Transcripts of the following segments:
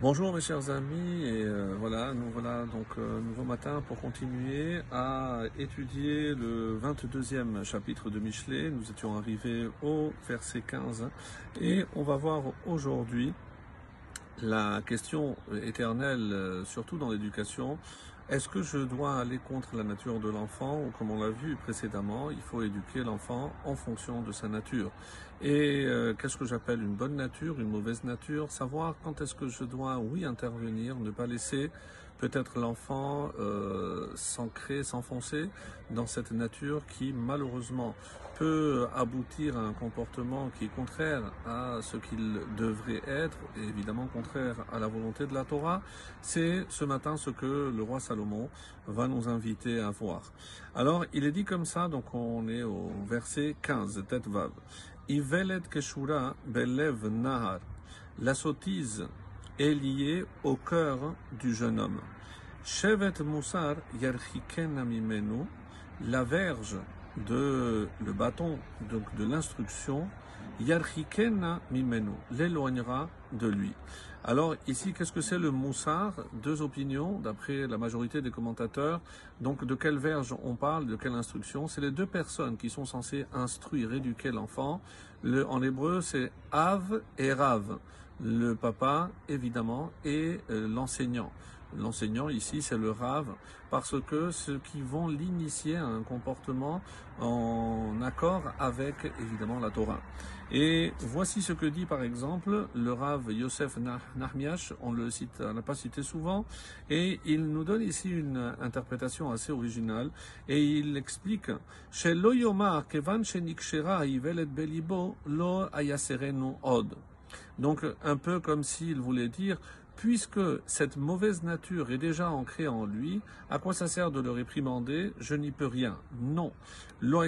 Bonjour mes chers amis et euh, voilà nous voilà donc euh, nouveau matin pour continuer à étudier le 22e chapitre de Michelet. Nous étions arrivés au verset 15 et on va voir aujourd'hui la question éternelle euh, surtout dans l'éducation est-ce que je dois aller contre la nature de l'enfant ou comme on l'a vu précédemment, il faut éduquer l'enfant en fonction de sa nature? Et euh, qu'est-ce que j'appelle une bonne nature, une mauvaise nature? Savoir quand est-ce que je dois, oui, intervenir, ne pas laisser peut-être l'enfant euh, s'ancrer, s'enfoncer dans cette nature qui malheureusement peut aboutir à un comportement qui est contraire à ce qu'il devrait être, et évidemment contraire à la volonté de la Torah, c'est ce matin ce que le roi Salomon va nous inviter à voir. Alors, il est dit comme ça, donc on est au verset 15, tête vav. La sottise est liée au cœur du jeune homme. Shevet yarchiken amimenu. La verge de le bâton donc de l'instruction, Yarchikena mimenu, l'éloignera de lui. Alors ici, qu'est-ce que c'est le moussard? Deux opinions, d'après la majorité des commentateurs. Donc de quelle verge on parle, de quelle instruction? C'est les deux personnes qui sont censées instruire, éduquer l'enfant. Le, en hébreu, c'est Av et Rav. Le papa, évidemment, et euh, l'enseignant. L'enseignant ici, c'est le rave, parce que ceux qui vont l'initier à un comportement en accord avec évidemment la Torah. Et voici ce que dit par exemple le rave Yosef Nahmiach, on le cite, on n'a pas cité souvent, et il nous donne ici une interprétation assez originale, et il explique. Donc un peu comme s'il voulait dire puisque cette mauvaise nature est déjà ancrée en lui, à quoi ça sert de le réprimander? Je n'y peux rien. Non. Lo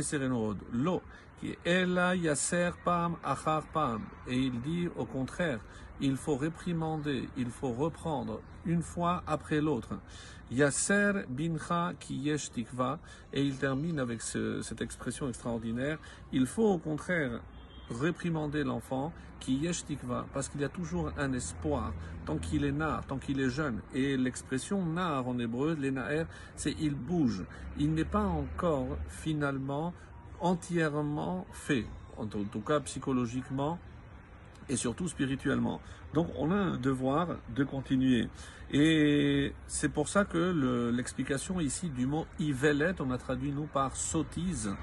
lo, qui yaser pam achar pam. Et il dit au contraire, il faut réprimander, il faut reprendre une fois après l'autre. Yaser bincha ki yesh tikva. Et il termine avec cette expression extraordinaire. Il faut au contraire réprimander l'enfant qui yeshtikva, parce qu'il y a toujours un espoir, tant qu'il est nar, tant qu'il est jeune. Et l'expression nar en hébreu, l'énaer, c'est il bouge. Il n'est pas encore finalement entièrement fait, en tout cas psychologiquement et surtout spirituellement. Donc on a un devoir de continuer. Et c'est pour ça que l'explication ici du mot ivelet, on a traduit nous par sottise.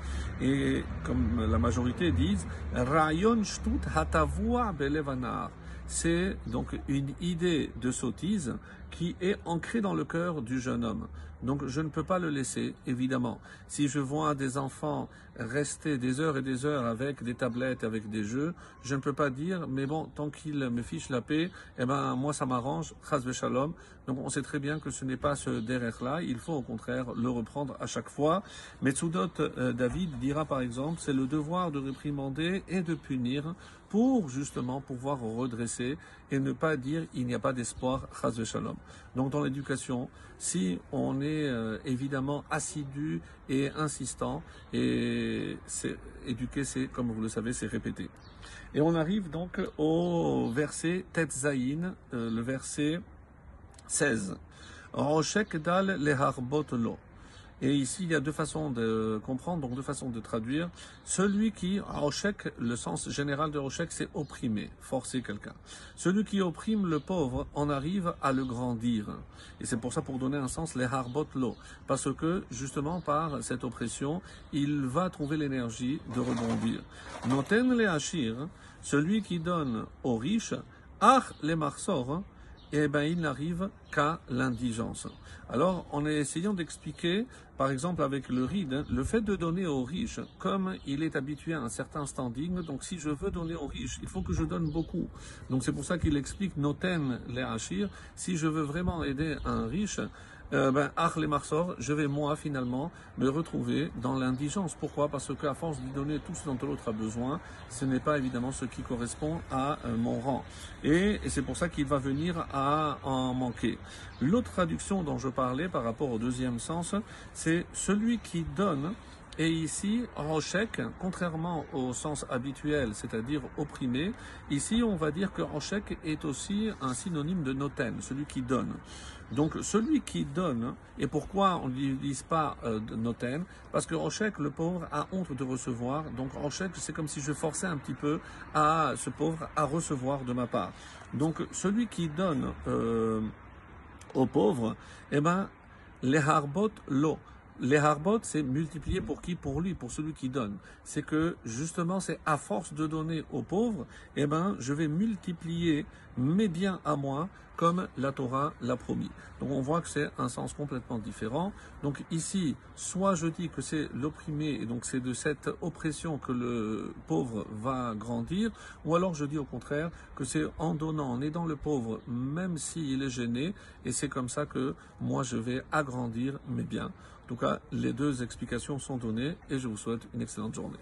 Et comme la majorité disent, rayon shtut hatavua belevanar. C'est donc une idée de sottise qui est ancrée dans le cœur du jeune homme. Donc je ne peux pas le laisser, évidemment. Si je vois des enfants rester des heures et des heures avec des tablettes, avec des jeux, je ne peux pas dire, mais bon, tant qu'ils me fichent la paix, eh ben moi ça m'arrange, chas shalom. Donc on sait très bien que ce n'est pas ce derrière-là, il faut au contraire le reprendre à chaque fois. Mais euh, David dira par exemple, c'est le devoir de réprimander et de punir pour justement pouvoir redresser et ne pas dire il n'y a pas d'espoir, chas shalom. Donc dans l'éducation, si on est euh, évidemment assidu et insistant, et éduquer, c'est comme vous le savez, c'est répéter. Et on arrive donc au verset Tetzaïn, euh, le verset 16. Roshek dal. Et ici, il y a deux façons de comprendre, donc deux façons de traduire. Celui qui, Roshek, le sens général de Roshek, c'est opprimer, forcer quelqu'un. Celui qui opprime le pauvre en arrive à le grandir. Et c'est pour ça, pour donner un sens, les harbot lo. Parce que, justement, par cette oppression, il va trouver l'énergie de rebondir. Noten le hachir, celui qui donne aux riches, ach les marsor, eh ben, il n'arrive qu'à l'indigence. Alors, en essayant d'expliquer, par exemple avec le ride, le fait de donner aux riches, comme il est habitué à un certain standing, donc si je veux donner aux riches, il faut que je donne beaucoup. Donc c'est pour ça qu'il explique noten les achir. Si je veux vraiment aider un riche, euh, ben, les marsor, je vais moi finalement me retrouver dans l'indigence. Pourquoi? Parce qu'à force de donner tout ce dont l'autre a besoin, ce n'est pas évidemment ce qui correspond à euh, mon rang. Et, et c'est pour ça qu'il va venir à en manquer. L'autre traduction dont je parlais par rapport au deuxième sens, c'est celui qui donne Et ici, Roshek, contrairement au sens habituel, c'est-à-dire opprimé, ici on va dire que Roshek est aussi un synonyme de noten, celui qui donne. Donc celui qui donne, et pourquoi on ne pas euh, Parce que Roshek, le pauvre, a honte de recevoir. Donc Roshek, c'est comme si je forçais un petit peu à ce pauvre à recevoir de ma part. Donc celui qui donne euh, aux pauvres, eh ben, les harbot l'eau. Les harbot, c'est multiplier pour qui? Pour lui, pour celui qui donne. C'est que justement, c'est à force de donner aux pauvres, eh ben, je vais multiplier mes biens à moi comme la Torah l'a promis. Donc on voit que c'est un sens complètement différent. Donc ici, soit je dis que c'est l'opprimé et donc c'est de cette oppression que le pauvre va grandir, ou alors je dis au contraire que c'est en donnant, en aidant le pauvre, même s'il est gêné, et c'est comme ça que moi je vais agrandir mes biens. En tout cas, les deux explications sont données et je vous souhaite une excellente journée.